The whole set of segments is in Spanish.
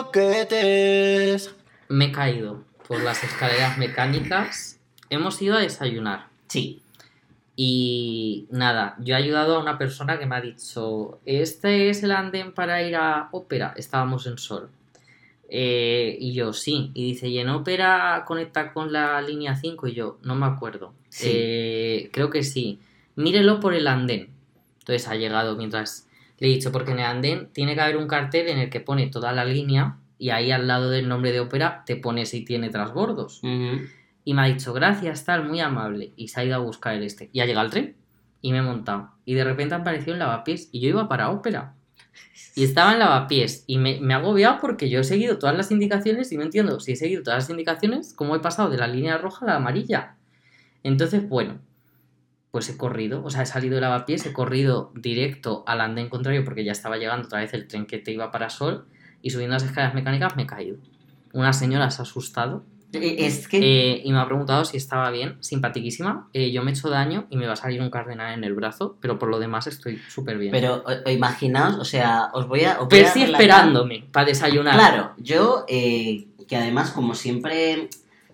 croquetes. Me he caído por las escaleras mecánicas. Hemos ido a desayunar. Sí. Y nada, yo he ayudado a una persona que me ha dicho, este es el andén para ir a ópera. Estábamos en Sol. Eh, y yo, sí. Y dice, ¿y en ópera conecta con la línea 5? Y yo, no me acuerdo. Sí. Eh, creo que sí. Mírelo por el andén. Entonces ha llegado mientras le he dicho, porque en el andén tiene que haber un cartel en el que pone toda la línea y ahí al lado del nombre de ópera te pone si tiene transbordos. Ujú. Y me ha dicho, gracias, tal, muy amable. Y se ha ido a buscar el este. Y ha llegado el tren. Y me he montado. Y de repente ha aparecido en Lavapiés. Y yo iba para ópera. Y estaba en Lavapiés. Y me, me ha agobiado porque yo he seguido todas las indicaciones. Y no entiendo si he seguido todas las indicaciones, cómo he pasado de la línea roja a la amarilla. Entonces, bueno, pues he corrido. O sea, he salido de Lavapiés, he corrido directo al andén contrario porque ya estaba llegando otra vez el tren que te iba para Sol. Y subiendo las escaleras mecánicas me he caído. Una señora se ha asustado Eh, Es que. eh, y me ha preguntado si estaba bien, simpaticísima. Eh, yo me he hecho daño y me va a salir un cardenal en el brazo, pero por lo demás estoy súper bien. Pero o- imaginaos, o sea, os voy a. os voy a Percy relatar- esperándome para desayunar. Claro, yo, eh, que además, como siempre.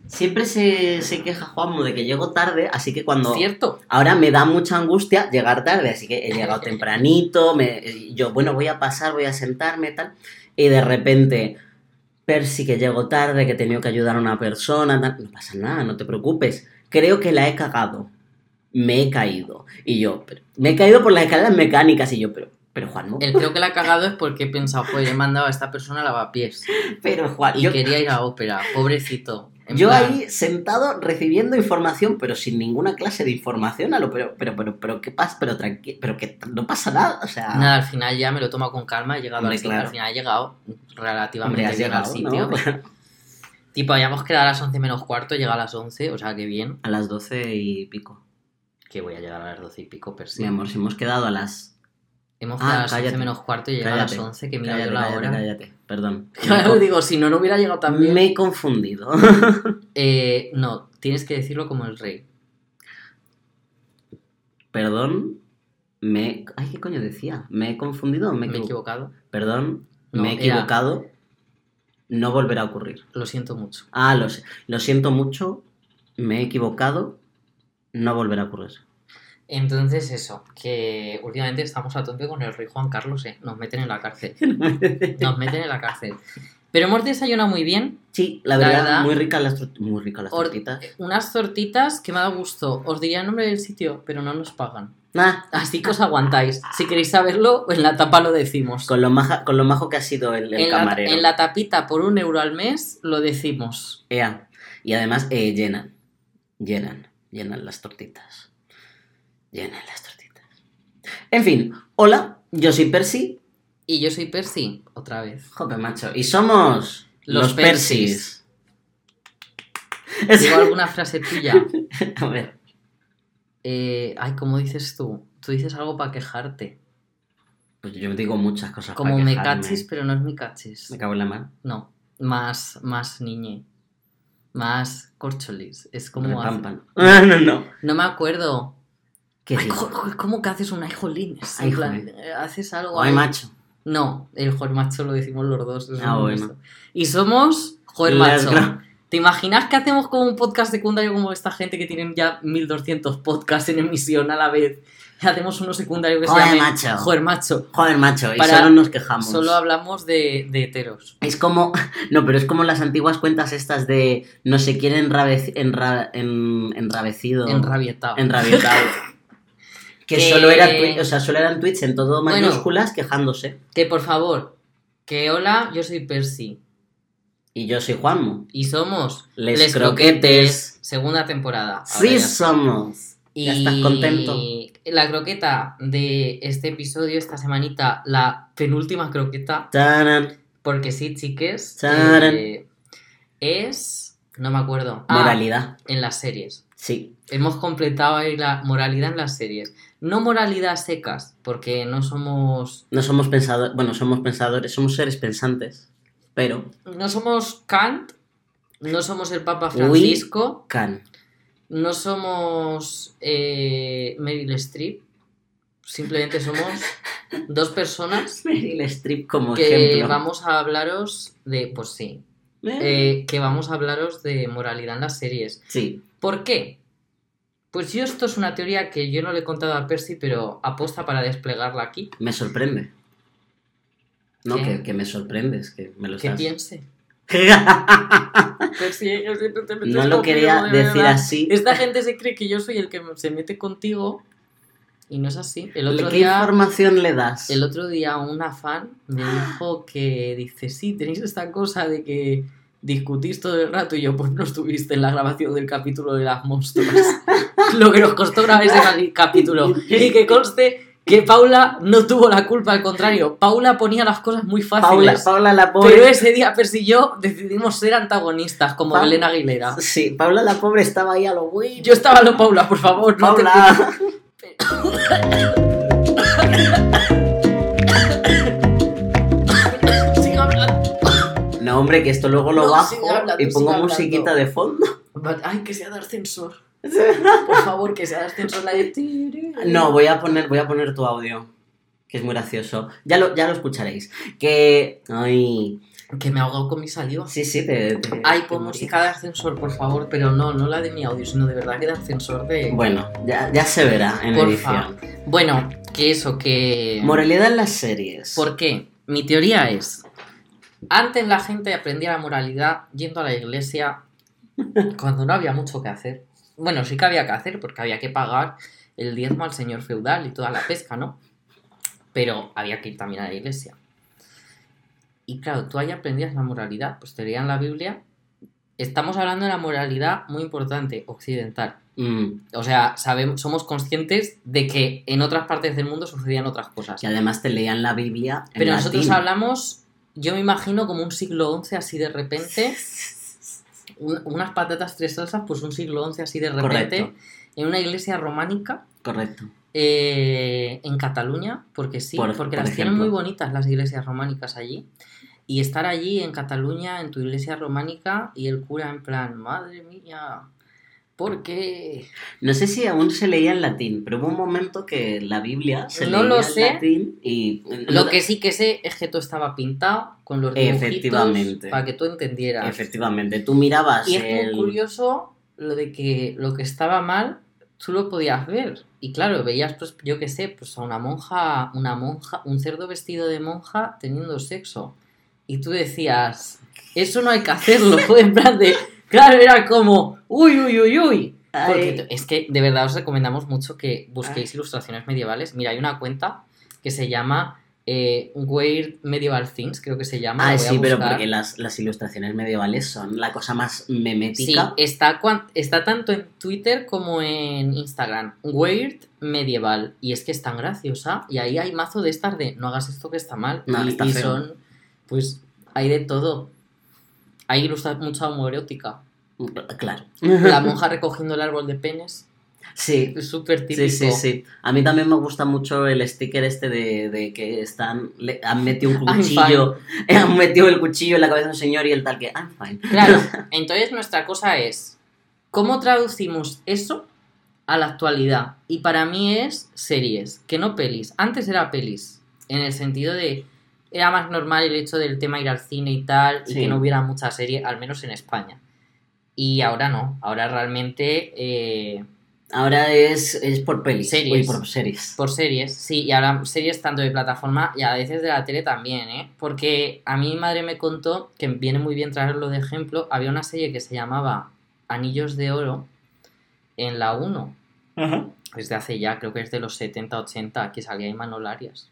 Siempre se, se queja Juanmo de que llego tarde, así que cuando. ¿Cierto? Ahora me da mucha angustia llegar tarde, así que he llegado tempranito, me, yo, bueno, voy a pasar, voy a sentarme, tal, y de repente, Percy, que llego tarde, que he tenido que ayudar a una persona, tal, no pasa nada, no te preocupes, creo que la he cagado, me he caído, y yo, pero- me he caído por las escaleras mecánicas, y yo, pero, pero Juan, no, El creo que la ha cagado es porque he pensado, joder, he mandado a esta persona a lavapiés. pero Juan, Y yo, quería ir a ópera, pobrecito. Yo plan, ahí sentado recibiendo información, pero sin ninguna clase de información, a lo, pero, pero, pero, pero, ¿qué pasa? Pero tranquilo, pero que no pasa nada, o sea... Nada, al final ya me lo tomo con calma, he llegado Hombre, al sitio, claro. al final he llegado relativamente Hombre, llegado, al sitio. ¿no? Tipo, habíamos quedado a las 11 menos cuarto, llega a las 11, o sea que bien. A las 12 y pico. Que voy a llegar a las 12 y pico, Percy. Mi amor, si hemos quedado a las. Hemos Ah, quedado a las 11 cállate. menos cuarto y llega a las 11, que mira yo la hora. cállate. Perdón. Claro, digo, si no, no hubiera llegado tan bien. Me he confundido. Eh, no, tienes que decirlo como el rey. Perdón. Me. Ay, ¿qué coño decía? ¿Me he confundido o me he, Me he equivo- equivocado. Perdón. No, me he era- equivocado. No volverá a ocurrir. Lo siento mucho. Ah, lo, sé. lo siento mucho. Me he equivocado. No volverá a ocurrir. Entonces, eso, que últimamente estamos a tope con el rey Juan Carlos, ¿eh? Nos meten en la cárcel. Nos meten en la cárcel. Pero hemos desayunado muy bien. Sí, la La verdad, muy ricas las, muy ricas las Or- tortitas. Unas tortitas que me ha dado gusto. Os diría el nombre del sitio, pero no nos pagan. Ah, Así que os aguantáis. Si queréis saberlo, en la tapa lo decimos. con lo, maja, con lo majo que ha sido el, el en, la, camarero. en la tapita por un euro al mes lo decimos. Ea. Y además eh, llenan. Llenan. Llenan las tortitas. Llenan las tortitas. En fin, hola, yo soy Percy. Y yo soy Percy, otra vez. Joder, macho. Y somos Los los, Persis. Digo alguna frase tuya. A ver. Eh, ay, ¿cómo dices tú? Tú dices algo para quejarte. Pues yo digo muchas cosas. Como me quejarme. cachis, pero no es mi cachis. Me cago en la mano. No, más, más niñe. Más corcholis. Es como... Pampan. Ah, no, no. No me acuerdo. ¿Qué Ay, ¿Cómo que haces un ay, jolines? Ay, En plan, jolín. eh, haces algo... Ay, ahí. macho. No, el joder macho lo decimos los dos. es Ah, bueno. Y somos joder Las macho. ¿Te imaginas que hacemos como un podcast secundario como esta gente que tienen ya 1200 podcasts en emisión a la vez? Y hacemos uno secundario que Joder, se llame macho. Joder macho. Joder, macho. Y Para- solo nos quejamos. Solo hablamos de, de heteros. Es como, no, pero es como las antiguas cuentas estas de no sé quién enrabe- enra- en- enrabecido. Enrabietado. Enrabietado. que solo, era o sea, solo eran tweets en todo Bueno. mayúsculas quejándose. Que por favor, que hola, yo soy Percy. Y yo soy Juanmo. Y somos Les Croquetes. segunda temporada. Sí somos. Y ¿Ya estás contento? la croqueta de este episodio, esta semanita, la penúltima croqueta, porque sí, chiques, eh, es... No me acuerdo. Ah, Moralidad. en las series. Sí. Hemos completado ahí la moralidad en las series. No moralidad secas, porque no somos... No somos pensadores. Bueno, somos pensadores, somos seres pensantes. Pero. No somos Kant, no somos el Papa Uy. Francisco, Can. no somos eh, Meryl Streep, simplemente somos dos personas Meryl Streep como que ejemplo. vamos a hablaros de, pues sí, Eh, eh, que vamos a hablaros de moralidad en las series. Sí, ¿Por qué? Pues yo esto es una teoría que yo no le he contado a Percy, pero aposta para desplegarla aquí. me sorprende. No, que, que me sorprendes, que me lo Que estás... piense. Percy, yo siempre te metes no lo quería de decir verdad. así. Esta gente se cree que yo soy el que se mete contigo y no es así. El otro ¿Qué día... información le das? El otro día una fan me dijo que dice, sí, tenéis esta cosa de que discutís todo el rato y yo pues no estuviste en la grabación del capítulo de las monstruas. Lo que nos costó grabar ese ca- capítulo. Y que conste que Paula no tuvo la culpa, al contrario, Paula ponía las cosas muy Paula, fáciles. Paula la pobre... pero ese día Percy y yo decidimos ser antagonistas, como Pa- Belén Aguilera. Sí, Paula la pobre estaba ahí a lo bueno. Yo estaba lo Paula, por favor, no te- Paula... Sigue hablando. No, hombre, que esto luego lo No, bajo y pongo musiquita de fondo. Ay, que sea de ascensor. Por favor, que sea de ascensor la de... No, voy a poner, voy a poner tu audio, que es muy gracioso. Ya lo, ya lo escucharéis. Que... Ay... Que me ahogo con mi saliva. Sí, sí, te... te- Ay, pon música de ascensor, por favor, pero no, no la de mi audio, sino de verdad que de ascensor de... Bueno, ya, ya se verá en edición. Bueno, que eso, que... Moralidad en las series. ¿Por qué? Mi teoría es, antes la gente aprendía la moralidad yendo a la iglesia cuando no había mucho que hacer. Bueno, sí que había que hacer porque había que pagar el diezmo al señor feudal y toda la pesca, ¿no? Pero había que ir también a la iglesia. Y claro, tú ahí aprendías la moralidad, pues te leían la Biblia. Estamos hablando de la moralidad muy importante, occidental. Mm, O sea, sabemos, somos conscientes de que en otras partes del mundo sucedían otras cosas. que además te leían la Biblia en Pero nosotros hablamos, yo me imagino como un siglo XI así de repente, un- unas patatas tres salsas, pues un siglo XI así de repente, Correcto. en una iglesia románica Correcto. eh, en Cataluña, porque sí, Por- porque por las tienen muy bonitas las iglesias románicas allí. Y estar allí en Cataluña, en tu iglesia románica, y el cura en plan, madre mía, ¿por qué? No sé si aún se leía en latín, pero hubo un momento que la Biblia se No leía lo en latín y... Lo que sí que sé es que todo estaba pintado con los dibujitos Efectivamente. para que tú entendieras. Efectivamente, tú mirabas Y es el... muy curioso lo de que lo que estaba mal, tú lo podías ver. Y claro, veías, pues, yo qué sé, pues a una monja, una monja, un cerdo vestido de monja teniendo sexo. Y tú decías, eso no hay que hacerlo. en plan de, claro, era como, uy, uy, uy, uy. Ay. es que de verdad os recomendamos mucho que busquéis ilustraciones medievales. Mira, hay una cuenta que se llama eh, Weird Medieval Things, creo que se llama. Ah, sí, pero porque las, las ilustraciones medievales son la cosa más Sí, memética. está, cuan- está tanto en Twitter como en Instagram. Weird Medieval. Y es que es tan graciosa. Y ahí hay mazo de estas de no hagas esto que está mal. No, y está y feo. son, pues, hay de todo. Hay ilustra mucha homoerótica. Claro. La monja recogiendo el árbol de penes. Sí, Es súper típico. sí, sí, sí. A mí también me gusta mucho el sticker este de, de que están le- han metido un cuchillo, han metido el cuchillo en la cabeza de un señor y el tal que I'm fine. Claro, entonces nuestra cosa es, ¿cómo traducimos eso a la actualidad? Y para mí es series, que no pelis. Antes era pelis, en el sentido de, era más normal el hecho del tema ir al cine y tal, y Sí. que no hubiera mucha serie, al menos en España. Y ahora no, ahora realmente eh, Ahora es, es por pelis. Series. Por series. por series, sí, y ahora series tanto de plataforma y a veces de la tele también, ¿eh? Porque a mí mi madre me contó, que viene muy bien traerlo de ejemplo, había una serie que se llamaba Anillos de Oro en la 1, desde hace ya, creo que es de los 70, 80, que salía Imanol Arias,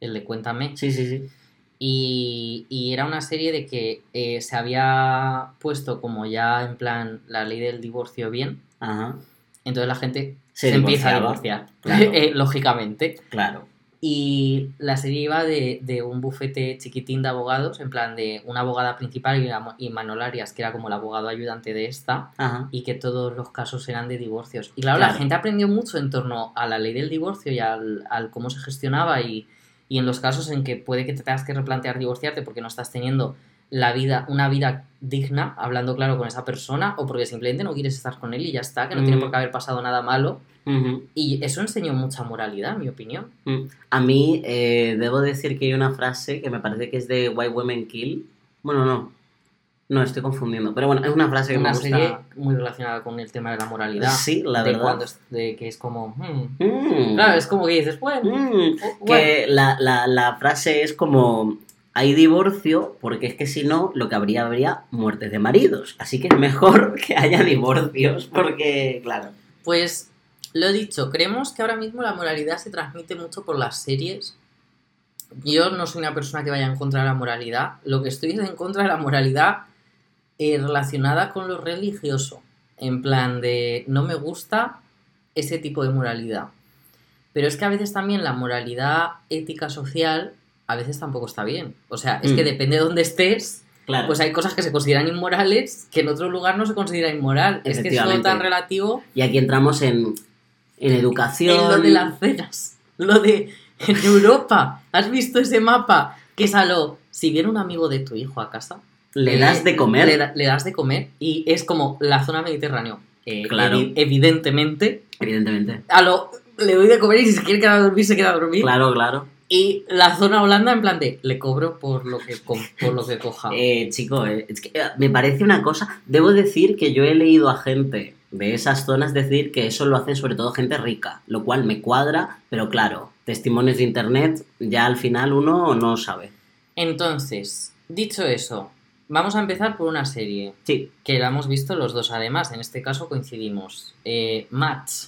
el de Cuéntame. Sí, sí, sí. Y, y era una serie de que eh, se había puesto como ya en plan la ley del divorcio bien, Ajá. entonces la gente Se se, empieza a divorciar, claro. eh, lógicamente. Claro. Y la serie iba de, de un bufete chiquitín de abogados, en plan de una abogada principal y, una- y Manol Arias, que era como el abogado ayudante de esta, Ajá. y que todos los casos eran de divorcios. Y claro, Claro. la gente aprendió mucho en torno a la ley del divorcio y al, al cómo se gestionaba y, y en los casos en que puede que te tengas que replantear divorciarte porque no estás teniendo la vida, una vida digna, hablando claro con esa persona, o porque simplemente no quieres estar con él y ya está, que no tiene Mm. por qué haber pasado nada malo. Y eso enseñó mucha moralidad, en mi opinión. Mm. A mí, eh, debo decir que hay una frase que me parece que es de Why Women Kill. Bueno, no. No, estoy confundiendo. Pero bueno, es una frase que Una me gusta. serie muy relacionada con el tema de la moralidad. Sí, la de verdad. cuando es- de que es como... hmm. Mm. Claro, es como que dices, bueno, Mm. bueno. Que la, la- la frase es como. Hay divorcio porque es que si no, lo que habría habría muertes de maridos. Así que es mejor que haya divorcios porque, claro. Pues lo dicho, creemos que ahora mismo la moralidad se transmite mucho por las series. Yo no soy una persona que vaya en contra de la moralidad. Lo que estoy es en contra de la moralidad eh, relacionada con lo religioso. En plan de no me gusta ese tipo de moralidad. Pero es que a veces también la moralidad ética social a veces tampoco está bien. O sea, es que Mm. depende de dónde estés, Claro. pues hay cosas que se consideran inmorales que en otro lugar no se considera inmoral. Es que es todo tan relativo Y aquí entramos en, en educación. en lo de las cenas. Lo de en Europa. ¿Has visto ese mapa? Que es a lo. Si viene un amigo de tu hijo a casa. Le eh, das de comer. Le, da- le das de comer. Y es como la zona mediterránea. Eh, Claro. evi- evidentemente. Evidentemente. A lo. Le doy de comer y si se quiere quedar a dormir, se queda a dormir. Claro, claro. Y la zona holanda, en plan de. Le cobro por lo que, por lo que coja. Eh, chico, eh, es que eh, me parece una cosa. Debo decir que yo he leído a gente de esas zonas decir que eso lo hacen sobre todo gente rica, lo cual me cuadra, pero claro, testimonios de internet ya al final uno no sabe. Entonces, dicho eso, vamos a empezar por una serie. Sí. que la hemos visto los dos además, en este caso coincidimos. Eh, match,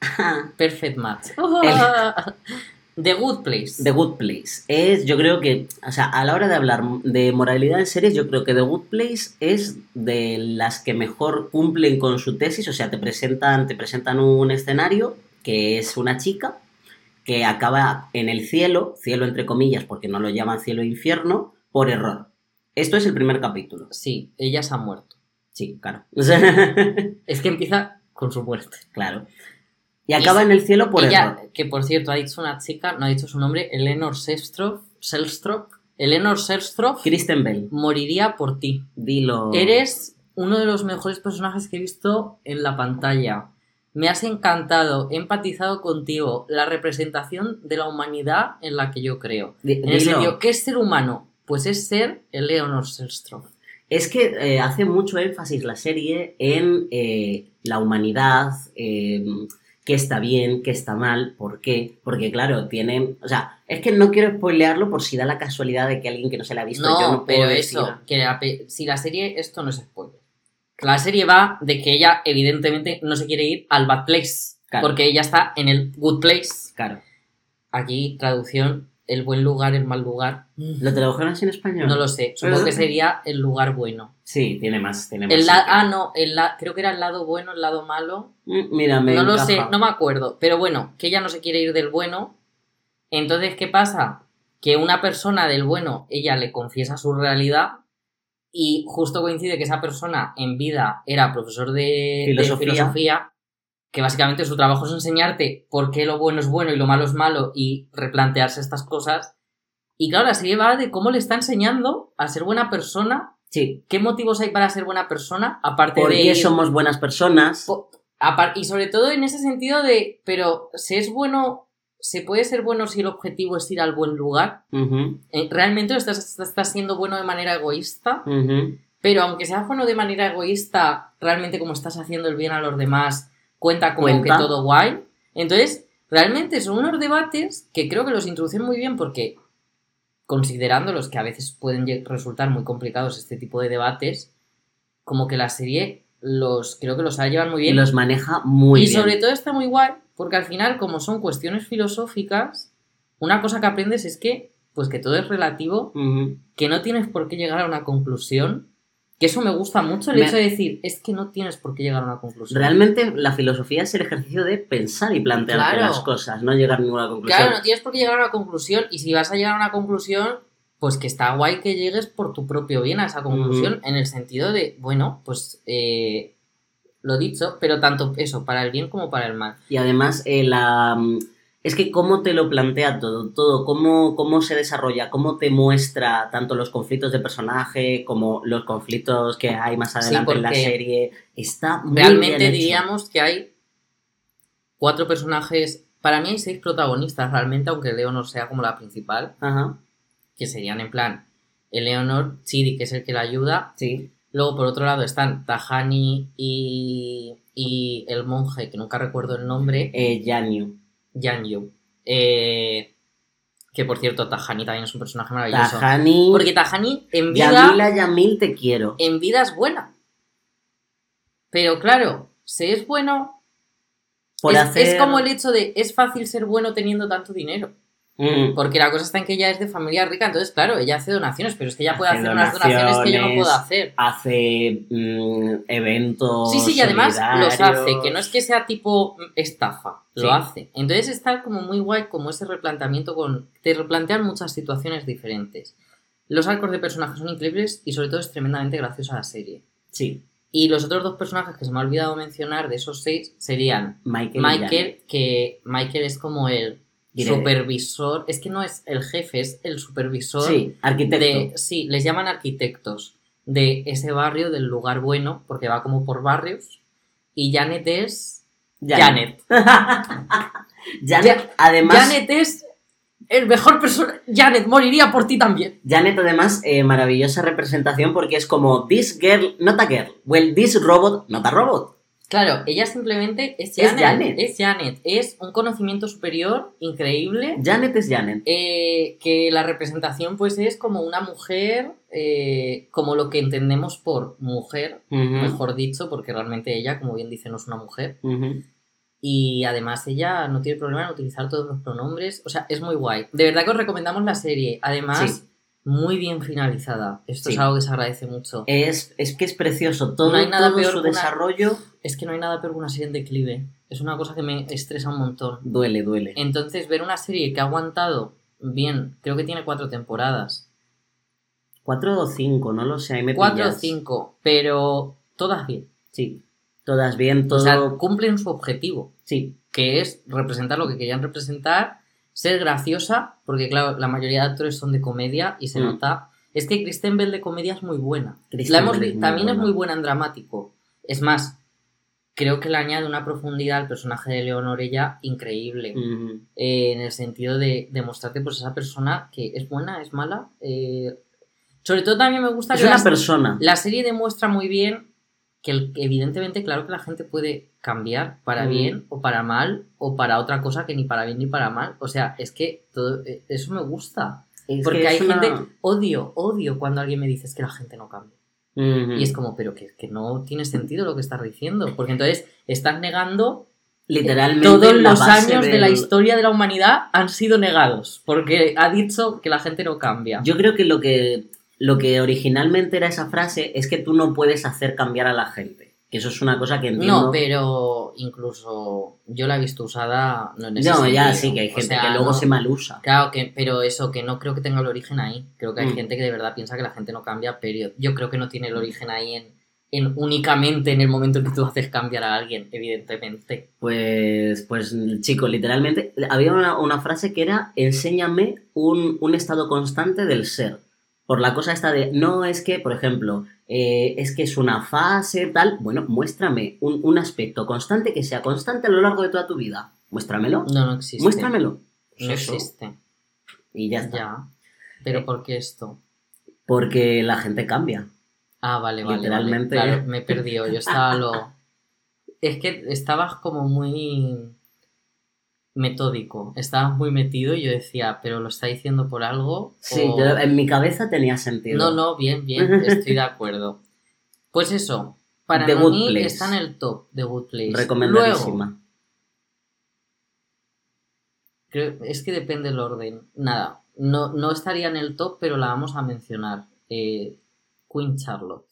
Perfect Match. The Good Place. The Good Place es, yo creo que, o sea, a la hora de hablar de moralidad en series, yo creo que The Good Place es de las que mejor cumplen con su tesis, o sea, te presentan, te presentan un escenario que es una chica que acaba en el cielo, cielo entre comillas, porque no lo llaman cielo e infierno, por error. Esto es el primer capítulo. Sí, ella se ha muerto. Sí, claro. Es que empieza con su muerte. claro. Y acaba en el cielo por ella, error. que por cierto ha dicho una chica, no ha dicho su nombre, Eleanor Selstrop, Selstrop, Eleanor Selstrop Kristen Bell, moriría por ti. dilo. Eres uno de los mejores personajes que he visto en la pantalla. Me has encantado, he empatizado contigo. La representación de la humanidad en la que yo creo. En el sentido, ¿qué es ser humano? Pues es ser Eleanor Selstrop. Es que eh, hace mucho énfasis la serie en eh, la humanidad, eh, qué está bien, qué está mal, por qué. Porque, claro, tienen. O sea, es que no quiero spoilearlo por si da la casualidad de que alguien que no se la ha visto No, yo no puedo pero decir. eso, que la si la serie, esto no es spoiler. La serie va de que ella, evidentemente, no se quiere ir al bad place. Claro. Porque ella está en el good place. Claro. Aquí, traducción, el buen lugar, el mal lugar. ¿Lo tradujeron así en español? No lo sé, supongo que sería el lugar bueno. Sí, tiene más. Tiene más El la- ah, no, el la- creo que era el lado bueno, el lado malo. Mm, Mira, me no lo sé, no me acuerdo. Pero bueno, que ella no se quiere ir del bueno. Entonces, ¿qué pasa? Que una persona del bueno, ella le confiesa su realidad y justo coincide que esa persona en vida era profesor de de Filosofía. Que básicamente su trabajo es enseñarte por qué lo bueno es bueno y lo malo es malo y replantearse estas cosas. Y claro, la serie va de cómo le está enseñando a ser buena persona, Sí. qué motivos hay para ser buena persona, aparte ¿Por de... qué somos buenas personas? Po- Y sobre todo en ese sentido de, pero si es bueno, se puede ser bueno si el objetivo es ir al buen lugar. Eh, Realmente estás, estás siendo bueno de manera egoísta, pero aunque seas bueno de manera egoísta, realmente como estás haciendo el bien a los demás, cuenta como Cuenta. que todo guay. Entonces, realmente son unos debates que creo que los introducen muy bien porque, considerándolos que a veces pueden resultar muy complicados este tipo de debates, como que la serie los creo que los ha llevado muy Y bien. los maneja muy y bien. sobre todo está muy guay porque al final, como son cuestiones filosóficas, una cosa que aprendes es que, pues que todo es relativo, que no tienes por qué llegar a una conclusión. Que eso me gusta mucho, el Me- hecho de decir, es que no tienes por qué llegar a una conclusión. Realmente la filosofía es el ejercicio de pensar y plantearte Claro. las cosas, no llegar a ninguna conclusión. Claro, no tienes por qué llegar a una conclusión y si vas a llegar a una conclusión, pues que está guay que llegues por tu propio bien a esa conclusión, en el sentido de, bueno, pues eh, lo dicho, pero tanto eso, para el bien como para el mal. Y además, eh, la, mm, Es que cómo te lo plantea todo, todo, cómo, cómo se desarrolla, cómo te muestra tanto los conflictos de personaje como los conflictos que hay más adelante en la serie. Está muy Realmente bien hecho. diríamos que hay cuatro personajes. Para mí hay seis protagonistas realmente, aunque Leonor sea como la principal, Ajá, que serían en plan Eleonor, Chidi, que es el que la ayuda. sí. Luego, por otro lado, están Tahani y, y el monje, que nunca recuerdo el nombre, Eh, Yanyu. Yanyu. Eh, que por cierto, Tahani también es un personaje maravilloso. Porque Tahani en vida, Yamila Yamil, te quiero. en vida es buena. Pero claro, si es bueno, Por es, hacer... es como el hecho de es fácil ser bueno teniendo tanto dinero. Mm, Porque la cosa está en que ella es de familia rica, entonces claro, ella hace donaciones, pero es que ella puede Hace hacer unas donaciones que yo no puedo hacer. Hace mm, eventos. Sí, sí, y además los hace, que no es que sea tipo estafa, Sí. lo hace. Entonces está como muy guay como ese replanteamiento con... Te replantean muchas situaciones diferentes. Los arcos de personajes son increíbles y sobre todo es tremendamente graciosa la serie. Sí, Y los otros dos personajes que se me ha olvidado mencionar de esos seis serían Michael. Michael, que Michael es como el supervisor, es que no es el jefe, es el supervisor Sí, arquitecto. de, sí, les llaman arquitectos de ese barrio, del lugar bueno, porque va como por barrios. Y Janet es Janet. Janet, además, Janet es el mejor persona. Janet moriría por ti también. Janet, además, eh, maravillosa representación porque es como this girl, not a girl. Well, this robot, not a robot. Claro, ella simplemente es Es Janet. Es Janet. Es un conocimiento superior increíble. Janet es Janet. eh, que la representación pues es como una mujer, eh, como lo que entendemos por mujer, mejor dicho, porque realmente ella, como bien dice, no es una mujer. Y además ella no tiene problema en utilizar todos los pronombres. O sea, es muy guay. De verdad que os recomendamos la serie. Además, Sí. Muy bien finalizada. Esto Sí. es algo que se agradece mucho. Es, es que es precioso. Todo, No hay nada todo peor su una- desarrollo Es que no hay nada peor que una serie en declive. Es una cosa que me estresa un montón. duele, duele. Entonces, ver una serie que ha aguantado bien, creo que tiene cuatro temporadas. Cuatro o cinco, no lo sé. Ahí me Cuatro o cinco, pero todas bien. Sí. Todas bien, todo. O sea, cumplen su objetivo. sí. que es representar lo que querían representar, ser graciosa, porque claro, la mayoría de actores son de comedia y se Mm. nota. Es que Kristen Bell de comedia es muy buena. La hemos es también es muy buena en dramático. Es más, creo que le añade una profundidad al personaje de Leonor ella increíble. Ujú. Eh, en el sentido de demostrarte pues esa persona que es buena, es mala. eh, Sobre todo también me gusta Es que una las- persona. la serie demuestra muy bien que el- evidentemente, claro que la gente puede cambiar para Mm. bien o para mal o para otra cosa que ni para bien ni para mal. O sea, es que todo eh, eso me gusta. Es Porque que hay una- gente, odio, odio cuando alguien me dice "Es que la gente no cambia. Y es como, pero que, que no tiene sentido lo que estás diciendo. Porque entonces estás negando Literalmente. todos los años de la historia de la humanidad han sido negados. Porque ha dicho que la gente no cambia. Yo creo que lo que lo que originalmente era esa frase es que tú no puedes hacer cambiar a la gente. Que eso es una cosa que entiendo. No, pero incluso yo la he visto usada. No, en ese No, ya sí, que hay O gente sea, que luego no- se malusa. Claro, que, pero eso, que no creo que tenga el origen ahí. Creo que hay Mm. gente que de verdad piensa que la gente no cambia, pero yo creo que no tiene el origen ahí en, en únicamente en el momento en que tú haces cambiar a alguien, evidentemente. Pues, pues chico, literalmente, había una, una frase que era, enséñame un, un estado constante del ser. Por la cosa esta de, no es que, por ejemplo, eh, es que es una fase, tal, bueno, muéstrame un, un aspecto constante que sea constante a lo largo de toda tu vida. Muéstramelo, No, no existe. muéstramelo. No Eso. existe. Y ya está. Ya. Pero Eh, ¿por qué esto? Porque la gente cambia. Ah, vale, vale. literalmente- vale. Claro, me he perdido. Yo estaba lo. Es que estabas como muy metódico. Estabas muy metido y yo decía, pero lo está diciendo por algo. Sí, o- yo- en mi cabeza tenía sentido. No, no, bien, bien, estoy de acuerdo. Pues eso, para The mí Place. está en el top de Good Place. Luego, Recomendadísima. creo- es que depende el orden. Nada, no, no estaría en el top, pero la vamos a mencionar. Eh, Queen Charlotte.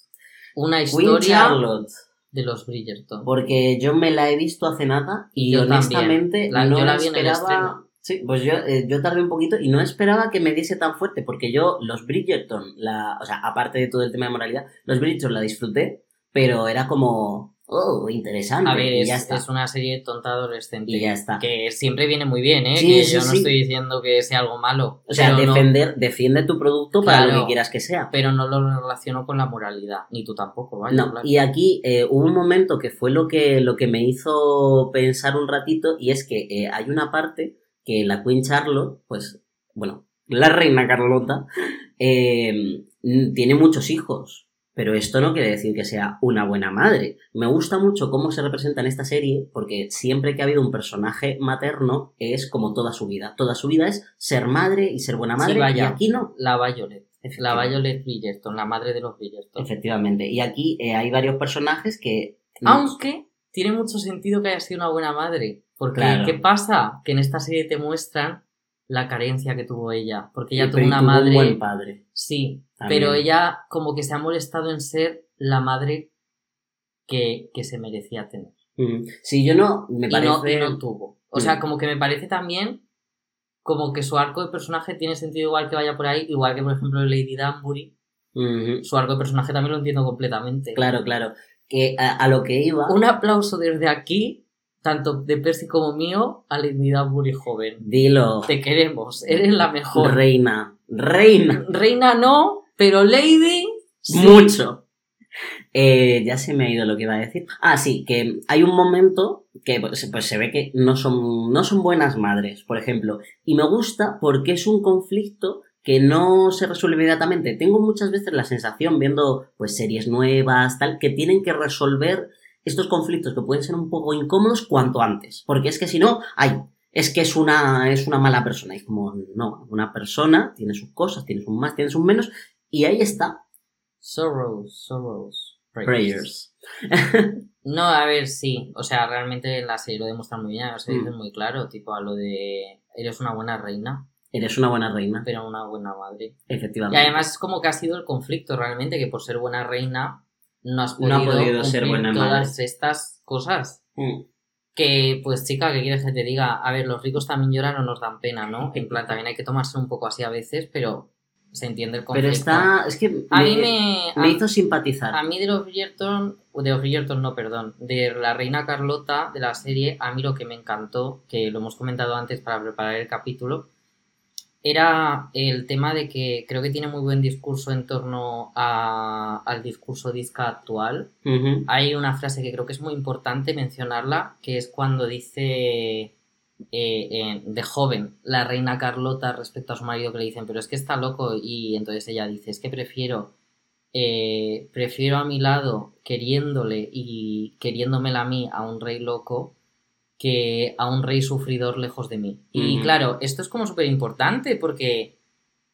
Una Queen historia Charlotte. De los Bridgerton. Porque yo me la he visto hace nada y Yo honestamente. La- no yo la vi en el esperaba. estreno. Sí, pues yo, eh, yo tardé un poquito y no esperaba que me diese tan fuerte, porque yo los Bridgerton, la, o sea, aparte de todo el tema de moralidad, los Bridgerton la disfruté, pero era como, oh, interesante. A ver, y es, ya está. es una serie tonta adolescente. Y ya está. Que siempre viene muy bien, ¿eh? Sí, que sí, yo no sí. estoy diciendo que sea algo malo. O sea, no- defender, defiende tu producto para lo que quieras que sea. pero no lo relaciono con la moralidad. Ni tú tampoco, ¿vale? No, Claro. y aquí eh, hubo un momento que fue lo que, lo que me hizo pensar un ratito, y es que eh, hay una parte que la Queen Charlotte, pues, bueno, la reina Carlota, eh, tiene muchos hijos, pero esto no quiere decir que sea una buena madre. Me gusta mucho cómo se representa en esta serie, porque siempre que ha habido un personaje materno es como toda su vida. Toda su vida es ser madre y ser buena Sí, madre, y vaya. aquí no. La Violet. La. Violet Bridgerton, la madre de los Bridgerton. Efectivamente. Y aquí eh, hay varios personajes que... Aunque tiene mucho sentido que haya sido una buena madre. Porque, Claro. ¿qué pasa? Que en esta serie te muestran la carencia que tuvo ella. Porque ella tuvo y una tuvo madre. un buen padre. Sí, También. pero ella como que se ha molestado en ser la madre que, que se merecía tener. Mm. Sí, yo no, me Y parece... no, y no tuvo. O sea, Mm. como que me parece también como que su arco de personaje tiene sentido igual que vaya por ahí, igual que por ejemplo Lady Danbury, su arco de personaje también lo entiendo completamente. Claro, claro. Que a, a lo que iba... Un aplauso desde aquí, tanto de Percy como mío, a Lady Danbury joven. Dilo. Te queremos, eres la mejor. Reina. Reina. Reina no, pero Lady. Mucho. Eh, ya se me ha ido lo que iba a decir. Ah, sí, que hay un momento que pues, pues se ve que no son, no son buenas madres, por ejemplo. Y me gusta porque es un conflicto que no se resuelve inmediatamente. Tengo muchas veces la sensación, viendo pues series nuevas, tal, que tienen que resolver estos conflictos que pueden ser un poco incómodos cuanto antes. Porque es que si no, ay, es que es una, es una mala persona. Y como, no, una persona tiene sus cosas, tiene sus más, tiene sus menos, y ahí está. Sorrows, sorrows. Prayers. No, a ver, sí. O sea, realmente en la serie lo demuestran muy bien. Se dice Mm. muy claro, tipo a lo de eres una buena reina, Eres una buena reina, pero una buena madre. Y efectivamente. además es como que ha sido el conflicto realmente, que por ser buena reina no has No podido, ha podido ser buena todas estas cosas. Mm. Que, pues chica, ¿qué quieres que te diga? A ver, los ricos también lloran o nos dan pena, ¿no? En plan, también hay que tomarse un poco así a veces, pero se entiende el conflicto. Pero está. Es que. A me, mí me... me a- hizo simpatizar. A mí de los Bridgerton, de los Bridgerton no, perdón, de la reina Carlota de la serie, a mí lo que me encantó, que lo hemos comentado antes para preparar el capítulo, era el tema de que creo que tiene muy buen discurso en torno a- al discurso disca actual. Hay una frase que creo que es muy importante mencionarla, que es cuando dice eh, de joven la reina Carlota respecto a su marido que le dicen, pero es que está loco y entonces ella dice, es que prefiero, eh, prefiero a mi lado queriéndole y queriéndomela a mí a un rey loco que a un rey sufridor lejos de mí. Y claro, esto es como súper importante porque,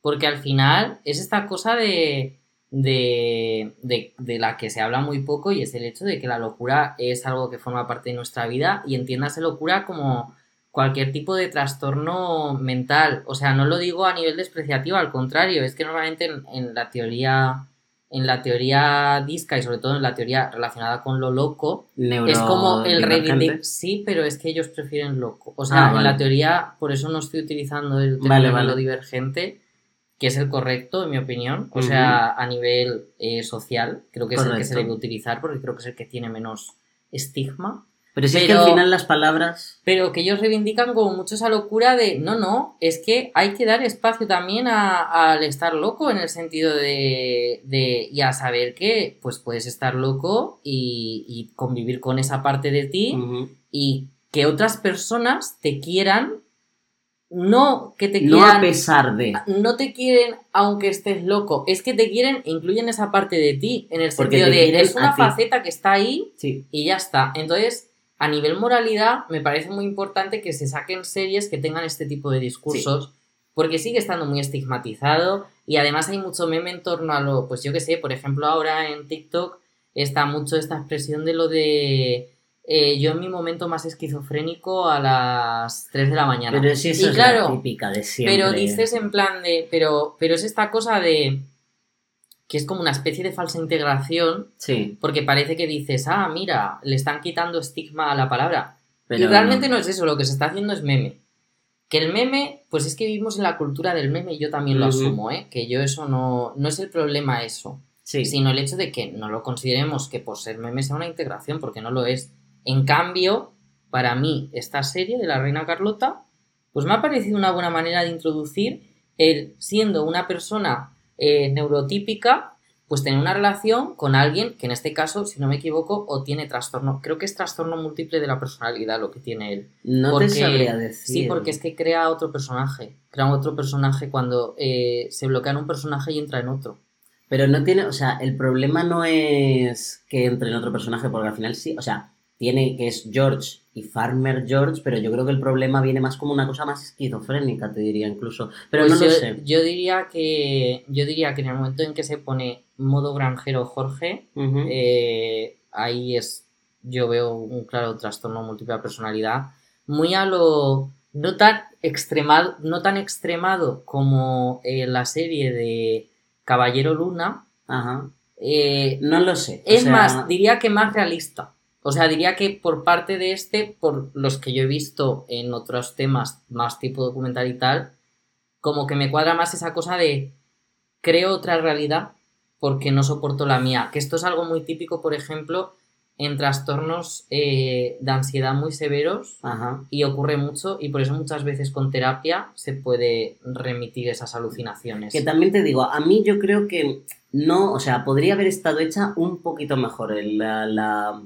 porque al final es esta cosa de, de, de, de la que se habla muy poco y es el hecho de que la locura es algo que forma parte de nuestra vida y entiéndase locura como cualquier tipo de trastorno mental. O sea, no lo digo a nivel despreciativo, al contrario, es que normalmente en, en la teoría en la teoría disca y sobre todo en la teoría relacionada con lo loco, Neuro- es como el divergente. reivindic... Sí, pero es que ellos prefieren loco. O sea, Ah, en vale. la teoría, por eso no estoy utilizando el término Vale, vale. neurodivergente, que es el correcto, en mi opinión. O sea, a nivel eh, social, creo que es el que se debe utilizar porque creo que es el que tiene menos estigma. Pero si es que al final las palabras. Pero que ellos reivindican como mucho esa locura de, no, no, es que hay que dar espacio también al estar loco en el sentido de, de, y a saber que pues puedes estar loco y, y convivir con esa parte de ti y que otras personas te quieran, no que te No quieran, a pesar de. no te quieren aunque estés loco, es que te quieren, e incluyen esa parte de ti, en el sentido de, es una faceta que está ahí Sí. y ya está. Entonces, a nivel moralidad, me parece muy importante que se saquen series que tengan este tipo de discursos, porque sigue estando muy estigmatizado y además hay mucho meme en torno a lo, pues yo que sé, por ejemplo, ahora en TikTok está mucho esta expresión de lo de eh, yo en mi momento más esquizofrénico a las 3 de la mañana. Pero si eso Y es claro, la típica de siempre. pero dices en plan de, pero, pero es esta cosa de que es como una especie de falsa integración Sí. porque parece que dices, ah, mira, le están quitando estigma a la palabra. Pero y realmente no. es eso, lo que se está haciendo es meme. Que el meme, pues es que vivimos en la cultura del meme y yo también lo asumo, ¿eh? Que yo eso no, no es el problema eso. Sí. sino el hecho de que no lo consideremos que por ser meme sea una integración, porque no lo es. En cambio, para mí, esta serie de la Reina Carlota, pues me ha parecido una buena manera de introducir el, siendo una persona eh, neurotípica, pues tener una relación con alguien que en este caso, si no me equivoco, o tiene trastorno, creo que es trastorno múltiple de la personalidad lo que tiene él. No Porque- te sabría decir. Sí, porque es que crea otro personaje, crea otro personaje cuando eh, se bloquea en un personaje y entra en otro. Pero no tiene, o sea, el problema no es que entre en otro personaje, porque al final sí, o sea, tiene que es George y Farmer George, pero yo creo que el problema viene más como una cosa más esquizofrénica, te diría incluso. Pero Pues no yo, lo sé. Yo diría que yo diría que en el momento en que se pone modo granjero Jorge, eh, ahí es yo veo un claro trastorno múltiple de personalidad, muy a lo no tan extremado, no tan extremado como eh, la serie de Caballero Luna. Ajá. eh, No lo sé. o es sea, más, diría que más realista. O sea, diría que por parte de este, por los que yo he visto en otros temas más tipo documental y tal, como que me cuadra más esa cosa de creo otra realidad porque no soporto la mía. Que esto es algo muy típico, por ejemplo, en trastornos eh, de ansiedad muy severos Ajá. y ocurre mucho y por eso muchas veces con terapia se puede remitir esas alucinaciones. Que también te digo, a mí yo creo que no, o sea, podría haber estado hecha un poquito mejor el, la, la-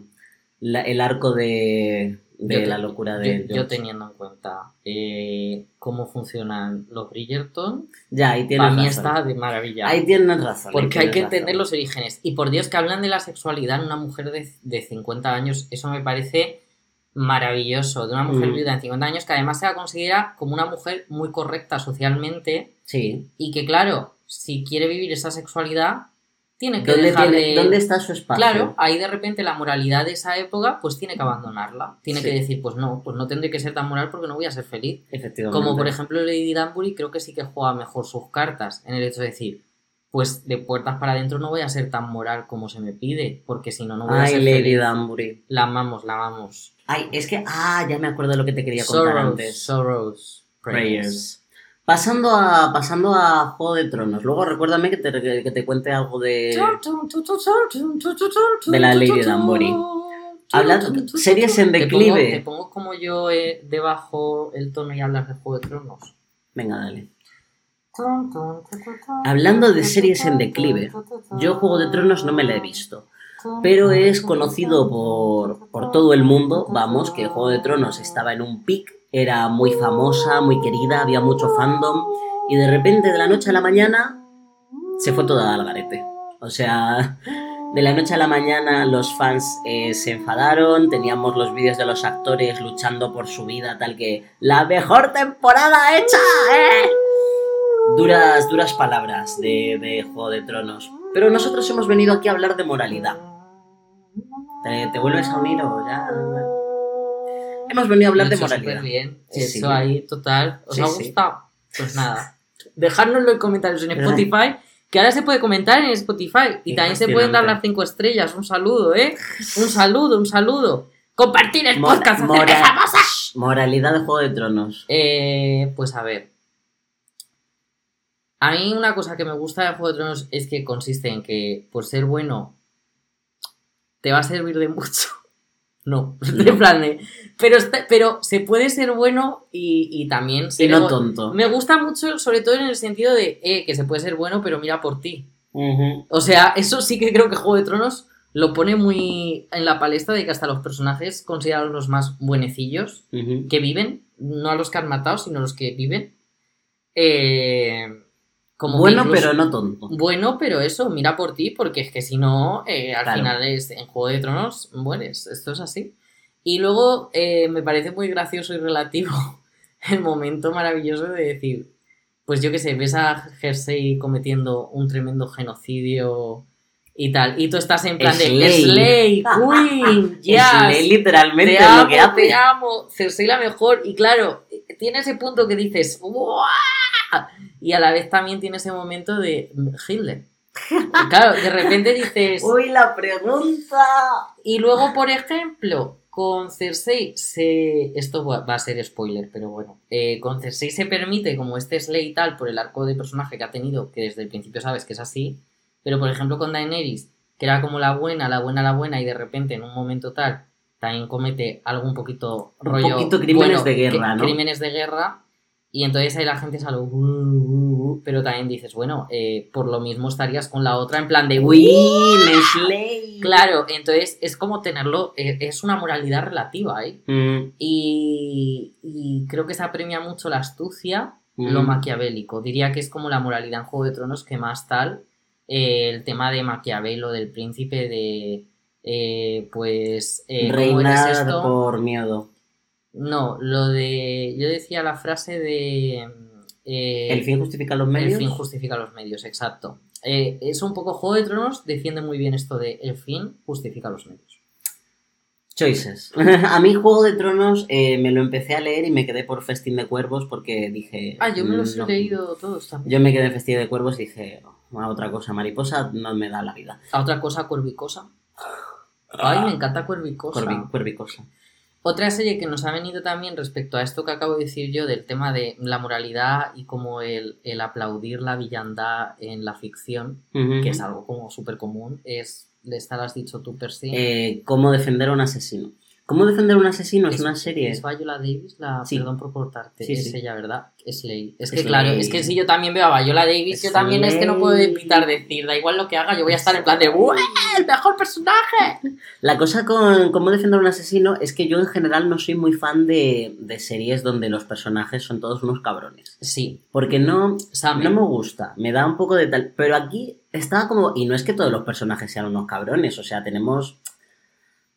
la- el arco de, de Yo te- la locura Yo, de yo George. teniendo en cuenta eh, cómo funcionan los Bridgerton, Ya, ahí para mí razón. está de maravilla. Ahí tienes razón. porque hay que razón. entender los orígenes. Y por Dios que hablan de la sexualidad en una mujer de, de 50 años, eso me parece maravilloso. De una mujer Mm. viuda de 50 años que además se la considera como una mujer muy correcta socialmente Sí. y que, claro, si quiere vivir esa sexualidad, tiene que ¿Dónde, dejar tiene- de... ¿Dónde está su espacio? Claro, ahí de repente la moralidad de esa época pues tiene que abandonarla. Tiene Sí. que decir, pues no, pues no tendré que ser tan moral porque no voy a ser feliz. Efectivamente. Como por ejemplo Lady Danbury creo que sí que juega mejor sus cartas en el hecho de decir, pues de puertas para adentro no voy a ser tan moral como se me pide, porque si no, no voy a Ay, ser Lady feliz. Danbury. La amamos, la amamos. Ay, es que, ah, ya me acuerdo de lo que te quería contar Sorrows, antes. sorrows, prayers. Prayers. Pasando a, pasando a Juego de Tronos. Luego recuérdame que te, que te cuente algo de... De la Lady Danbury. Hablando- series en Te declive. pongo, te pongo como yo eh, debajo el tono y hablas de Juego de Tronos. Venga, dale. Hablando de series en declive, yo Juego de Tronos no me la he visto. Pero es conocido por, por todo el mundo, vamos, que Juego de Tronos estaba en un pic, era muy famosa, muy querida, había mucho fandom, y de repente de la noche a la mañana se fue toda al garete. O sea, de la noche a la mañana los fans eh, se enfadaron, teníamos los vídeos de los actores luchando por su vida, tal que la mejor temporada hecha, ¿eh? Duras, duras palabras de, de Juego de Tronos. Pero nosotros hemos venido aquí a hablar de moralidad. ¿Te, te vuelves a unir o ya? Hemos venido a hablar de moralidad. bien. Sí, Eso sí. ahí, total. ¿Os Sí, ha sí. gustado? Pues nada. Dejárnoslo en comentarios en. Spotify, que ahora se puede comentar en Spotify. Y también se pueden dar las cinco estrellas. Un saludo, ¿eh? Un saludo, un saludo. Compartir el Mora- podcast, mora- famosa. Moralidad de Juego de Tronos. Eh, pues a ver. A mí una cosa que me gusta de Juego de Tronos es que consiste en que por ser bueno te va a servir de mucho. No, No. en plan de- pero, está- pero se puede ser bueno y, y también Y ser no ego- tonto. Me gusta mucho, sobre todo en el sentido de eh, que se puede ser bueno, pero mira por ti. O sea, eso sí que creo que Juego de Tronos lo pone muy en la palestra de que hasta los personajes considerados los más buenecillos que viven, no a los que han matado, sino a los que viven. Eh, como Bueno, incluso- pero no tonto. Bueno, pero eso, mira por ti, porque es que si no, eh, al Claro. final es, en Juego de Tronos mueres. Esto es así. Y luego eh, me parece muy gracioso y relativo el momento maravilloso de decir, pues yo qué sé, ves a Jersey cometiendo un tremendo genocidio y tal, y tú estás en plan de Slay. Slay, Queen, yes, Es literalmente te amo, lo que hace. te amo, Cersei la mejor. Y claro, tiene ese punto que dices, ¡guau! Y a la vez también tiene ese momento de Hitler. Claro, de repente dices. Uy, la pregunta. Y luego, por ejemplo, con Cersei se. Esto va a ser spoiler, pero bueno. eh, con Cersei se permite, como este Slay y tal, por el arco de personaje que ha tenido, que desde el principio sabes que es así, Pero por ejemplo con Daenerys, que era como la buena, la buena, la buena, y de repente en un momento tal también comete algo un poquito Un rollo. poquito crímenes bueno, de guerra, ¿no? Crímenes de guerra. Y entonces ahí la gente sale, "Uh, uh, uh", pero también dices, bueno, eh, por lo mismo estarías con la otra en plan de, "Uh". Slay. Claro, entonces es como tenerlo, eh, es una moralidad relativa, ¿eh? Mm, Y, y creo que se apremia mucho la astucia, lo mm. maquiavélico. Diría que es como la moralidad en Juego de Tronos que más tal, eh, el tema de Maquiavelo, del príncipe de, pues, eh, ¿cómo eres Reinar esto? por miedo. No, lo de, yo decía la frase de... eh, ¿El fin justifica los el medios? fin justifica los medios, exacto. Eh, es un poco Juego de Tronos, defiende muy bien esto de el fin justifica los medios. Choices. a mí Juego de Tronos eh, me lo empecé a leer y me quedé por Festín de Cuervos porque dije... Ah, yo me los no. he leído todos también. Yo me quedé en Festín de Cuervos y dije, "Oh, a otra cosa, mariposa no me da la vida. A otra cosa, Cuervicosa. Ay, me encanta Cuervicosa. Cuervi- Cuervicosa. Otra serie que nos ha venido también respecto a esto que acabo de decir yo del tema de la moralidad y como el, el aplaudir la villandad en la ficción, que es algo como súper común, es, de esta has dicho tú, Percy. Eh, ¿Cómo defender a un asesino? ¿Cómo defender a un asesino? Es, una serie... Es Viola Davis, la, Sí. perdón por cortarte, Sí, es sí. ella, ¿verdad? Es Ley. Es Es que claro, es que si yo también veo a Viola Davis, yo también es que no puedo evitar decir, da igual lo que haga, yo voy a estar en plan de. ¡El mejor personaje! La cosa con cómo defender a un asesino es que yo en general no soy muy fan de, de series donde los personajes son todos unos cabrones. Sí, Porque no, no me gusta, me da un poco de tal. Pero aquí estaba como. Y no es que todos los personajes sean unos cabrones, o sea, tenemos.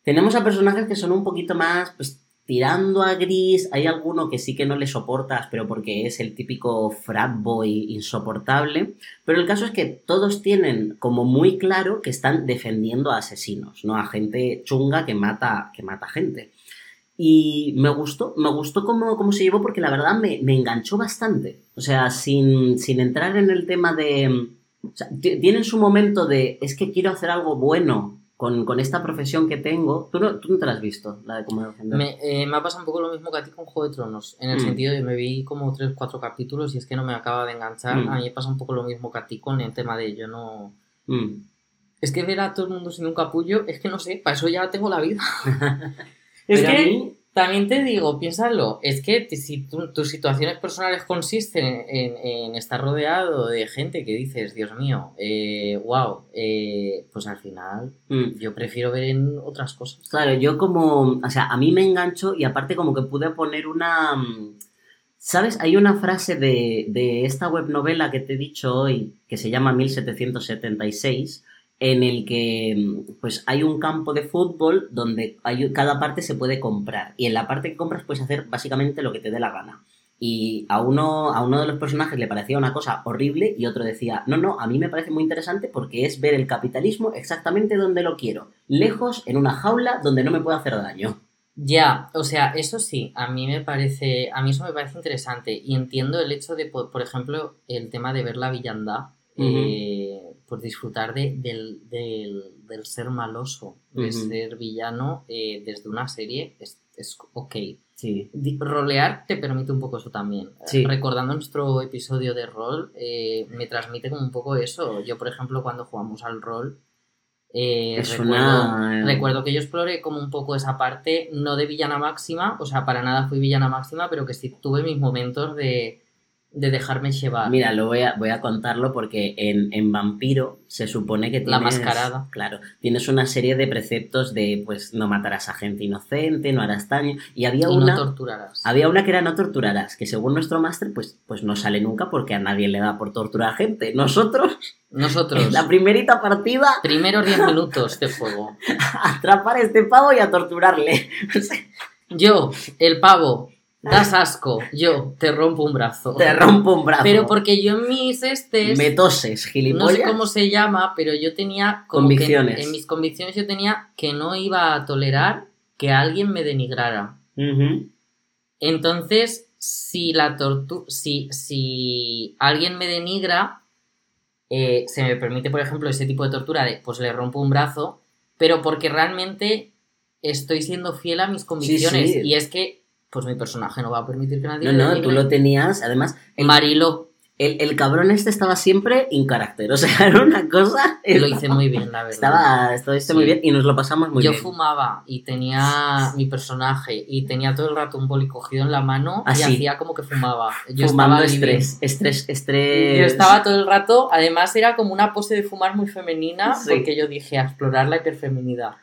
Tenemos a personajes que son un poquito más. Pues tirando a gris. Hay alguno que sí que no le soportas, pero porque es el típico frat boy insoportable. Pero el caso es que todos tienen como muy claro que están defendiendo a asesinos, ¿no? A gente chunga que mata, que mata gente. Y me gustó, me gustó cómo, cómo se llevó porque la verdad me, me enganchó bastante. O sea, sin, sin entrar en el tema de... O sea, ti- tienen su momento de, es que quiero hacer algo bueno con, con esta profesión que tengo. ¿Tú no, tú no te la has visto, la de defender? Me, eh, me ha pasado un poco lo mismo que a ti con Juego de Tronos, en el Mm. sentido de me vi como 3 4 capítulos y es que no me acaba de enganchar. Mm. A mí me pasa un poco lo mismo que a ti con el tema de yo no... Mm. Es que ver a todo el mundo sin un capullo, es que no sé, para eso ya tengo la vida. es Pero a que mí- también te digo, piénsalo, es que si tu- tus situaciones personales consisten en, en- en estar rodeado de gente que dices, Dios mío, eh, wow, eh, pues al final Mm. yo prefiero ver en otras cosas. Claro, yo como, o sea, a mí me enganchó y aparte como que pude poner una... ¿Sabes? Hay una frase de, de esta web novela que te he dicho hoy, que se llama 1776, en el que mm, pues hay un campo de fútbol donde hay, cada parte se puede comprar y en la parte que compras puedes hacer básicamente lo que te dé la gana. Y a uno, a uno de los personajes le parecía una cosa horrible y otro decía, no, no, a mí me parece muy interesante porque es ver el capitalismo exactamente donde lo quiero, lejos, en una jaula donde no me puede hacer daño. Ya, o sea, eso sí, a mí me parece, a mí eso me parece interesante y entiendo el hecho de, por, por ejemplo, el tema de ver la villandad, Ujú. eh, por disfrutar de- del, del, del ser maloso, de ser villano eh, desde una serie, es, es ok. Sí. Rolear te permite un poco eso también. Sí. Recordando nuestro episodio de rol, eh, me transmite como un poco eso. Yo, por ejemplo, cuando jugamos al rol, eh, recuerdo, una... recuerdo que yo exploré como un poco esa parte, no de villana máxima, o sea, para nada fui villana máxima, pero que sí tuve mis momentos de, de dejarme llevar. Mira, lo voy a, voy a contarlo porque en, en Vampiro se supone que tienes... La mascarada. Claro, tienes una serie de preceptos de, pues, no matarás a gente inocente, no harás daño. Y había y una... no torturarás. Había una que era no torturarás, que según nuestro máster, pues, pues no sale nunca porque a nadie le da por torturar a gente. Nosotros, Nosotros, en la primerita partida, primeros 10 minutos de juego. atrapar a este pavo y a torturarle. Yo, el pavo, das asco. Yo, te rompo un brazo. Te rompo un brazo. Pero porque yo en mis estes, Me toses, no sé gilipollas. cómo se llama, pero yo tenía como que- Convicciones. en mis convicciones yo tenía que no iba a tolerar que alguien me denigrara. Entonces, si la tortu si, si alguien me denigra, eh, se me permite, por ejemplo, ese tipo de tortura de pues le rompo un brazo, pero porque realmente estoy siendo fiel a mis convicciones. sí. Y es que, pues mi personaje no va a permitir que nadie No, no, tú lo tenías, además... el- Marilo. El, el cabrón este estaba siempre in carácter, o sea, era una cosa... Lo hice muy bien, la verdad. Estaba, muy Sí. bien y nos lo pasamos muy yo bien. fumaba y tenía mi personaje y tenía todo el rato un boli cogido en la mano y Así. hacía como que fumaba. Yo Fumando estaba estrés, estrés, estrés. Yo estaba todo el rato, además era como una pose de fumar muy femenina, Sí. porque yo dije a explorar la hiperfeminidad.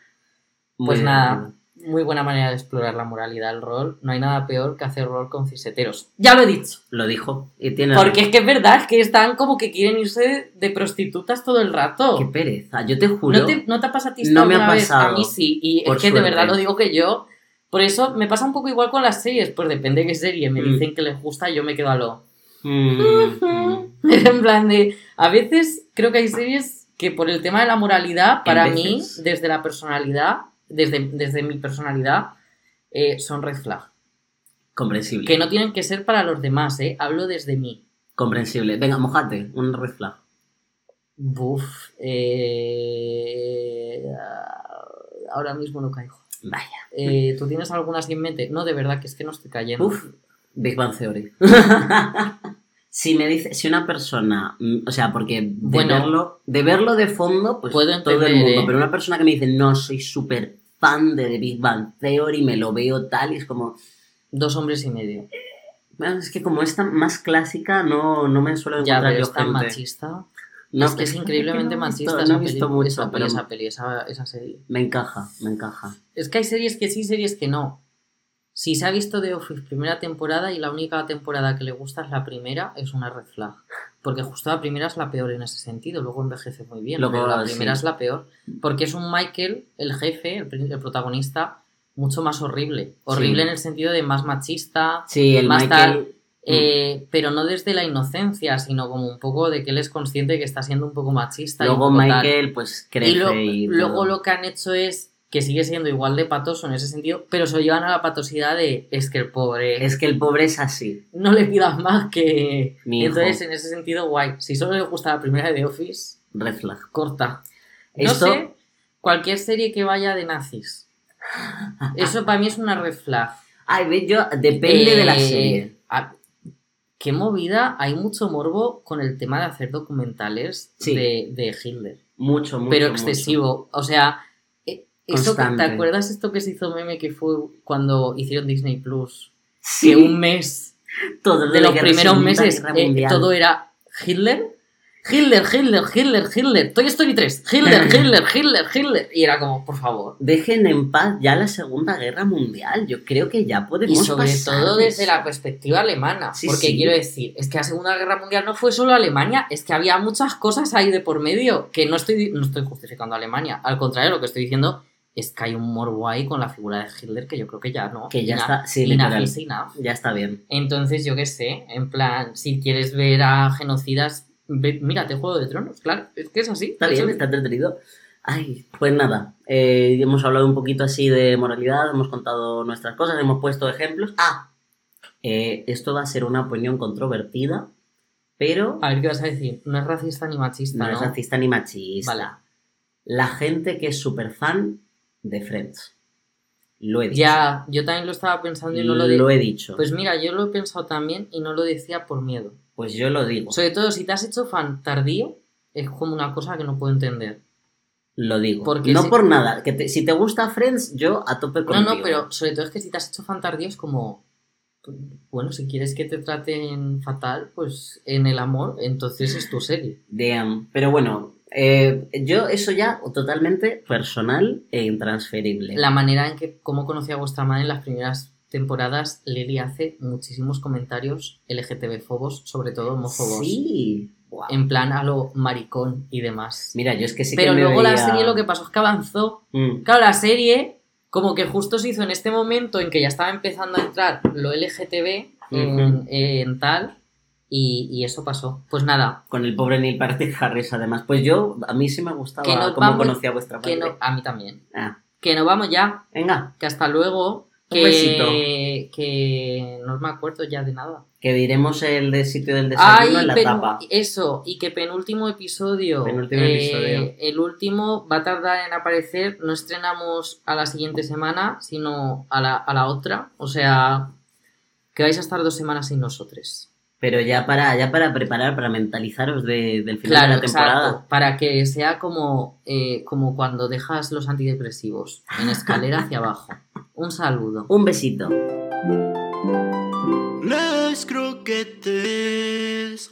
Muy Pues bien. Muy buena manera de explorar la moralidad del rol. No hay nada peor que hacer rol con ciseteros. Ya lo he dicho. Lo dijo. Y tiene Porque es que es verdad, es que están como que quieren irse de prostitutas todo el rato. Qué pereza. Yo te juro. ¿No te, no te pasa a ti No me ha alguna vez? pasado. A mí sí. Y Por es que de verdad lo digo que yo. Por eso me pasa un poco igual con las series. Pues depende de qué serie me Mm. dicen que les gusta, yo me quedo a lo. Mm, mm. en plan de. A veces creo que hay series que por el tema de la moralidad, para mí, desde la personalidad, desde, desde mi personalidad, eh, son red flag. Comprensible. Que no tienen que ser para los demás, ¿eh? Hablo desde mí. Comprensible. Venga, mojate. Un red flag. Buf. eh, Ahora mismo no caigo. Vaya. Eh, ¿Tú tienes alguna así en mente? No, de verdad que es que no estoy cayendo. Uf. Big Bang Theory. si me dice, si una persona, mm, o sea, porque de, Bueno. verlo, de verlo de fondo, pues Puedo todo el entender, mundo, ¿eh? pero una persona que me dice, no, soy súper fan de The Big Bang Theory, me lo veo tal, y es como, Dos hombres y medio. es que como esta más clásica, no, no me suelo Ya, encontrar pero yo es tan machista. No, es que es no increíblemente visto- machista no he visto mucho, esa, peli, pero esa peli, esa, esa serie. me encaja, me encaja. Es que hay series que sí, series que no. Si se ha visto The Office primera temporada y la única temporada que le gusta es la primera, es una red flag. Porque justo la primera es la peor en ese sentido, luego envejece muy bien, Luego, pero la primera sí. es la peor. Porque es un Michael, el jefe, el, protagonista, mucho más horrible. Horrible Sí. en el sentido de más machista, Sí, el Más Michael... eh, pero no desde la inocencia, sino como un poco de que él es consciente de que está siendo un poco machista. y Luego tal. Michael, pues, crece Y lo- y luego todo. lo que han hecho es que sigue siendo igual de patoso en ese sentido, pero se lo llevan a la patosidad de es que el pobre Es que el pobre es así. no le pidas más que... Mi hijo. Entonces, en ese sentido, guay. Si solo le gusta la primera de The Office, Red flag. corta. No Esto- sé, cualquier serie que vaya de nazis. Eso para mí es una red flag. Ay, ve, yo, depende de la Eh, serie. a- Qué movida, hay mucho morbo con el tema de hacer documentales Sí. de, de Hitler. Mucho, mucho. pero mucho. excesivo. O sea, eso, que- ¿te acuerdas esto que se hizo meme que fue cuando hicieron Disney Plus? Sí, Que un mes todo lo de los primeros meses eh, todo era Hitler. Hitler, Hitler, Hitler, Hitler, Toy Story 3, Hitler, Hitler, Hitler, Hitler. Y era como, por favor. Dejen en paz ya la Segunda Guerra Mundial. Yo creo que ya podemos Y sobre pasar todo de desde eso. la perspectiva alemana. Sí, porque sí. quiero decir, es que la Segunda Guerra Mundial no fue solo Alemania, es que había muchas cosas ahí de por medio. Que no estoy, no estoy justificando a Alemania. Al contrario, lo que estoy diciendo es que hay un morbo ahí con la figura de Hitler que yo creo que ya no. Que ya está, sí, enough literal. is enough. Ya está bien. Entonces, yo qué sé, en plan, si quieres ver a genocidas, ve- mírate Juego de Tronos, claro, es que es así. Está es bien, está entretenido. Ay, pues nada, eh, hemos hablado un poquito así de moralidad, hemos contado nuestras cosas, hemos puesto ejemplos. Ah, eh, esto va a ser una opinión controvertida, pero A ver qué vas a decir, no es racista ni machista, no ¿no? es racista ni machista. Vale. La gente que es súper fan de Friends. Lo he dicho. Ya, yo también lo estaba pensando y no lo, de- he dicho. Pues mira, yo lo he pensado también y no lo decía por miedo. Pues yo lo digo. Sobre todo si te has hecho fan tardío, es como una cosa que no puedo entender. Lo digo. Porque no si- por nada. Que te- si te gusta Friends, yo a tope No, contigo. no, pero sobre todo es que si te has hecho fan tardío es como... Bueno, si quieres que te traten fatal, pues en el amor, entonces es tu serie. Damn. Pero bueno, eh, yo eso ya totalmente personal e intransferible. La manera en que, como conocí a vuestra madre en las primeras temporadas, Lily hace muchísimos comentarios LGTB-fobos, sobre todo homófobos. Sí. En plan a lo maricón y demás. Mira, yo es que sí Pero que me luego la serie lo que pasó es que avanzó. Mm. Claro, la serie como que justo se hizo en este momento en que ya estaba empezando a entrar lo LGTB en tal y, y eso pasó. Pues nada, Con el pobre Neil Patrick Harris, además. Pues yo, a mí sí me gustaba Que cómo vamos- conocí a vuestra madre. que no, a mí también. Ah, Que nos vamos ya, venga, que hasta luego. Un Que, besito. que no me acuerdo ya de nada. que diremos el de sitio del desayuno en la tapa. Eso, y que penúltimo episodio. Penúltimo eh, episodio. El último va a tardar en aparecer. No estrenamos a la siguiente semana, sino a la, a la otra. O sea, que vais a estar dos semanas sin nosotros. Pero ya para, ya para preparar, para mentalizaros de- del final Claro, de la temporada. exacto. Para que sea como, eh, como cuando dejas los antidepresivos en escalera hacia abajo. Un saludo. Un besito. Les croquetes.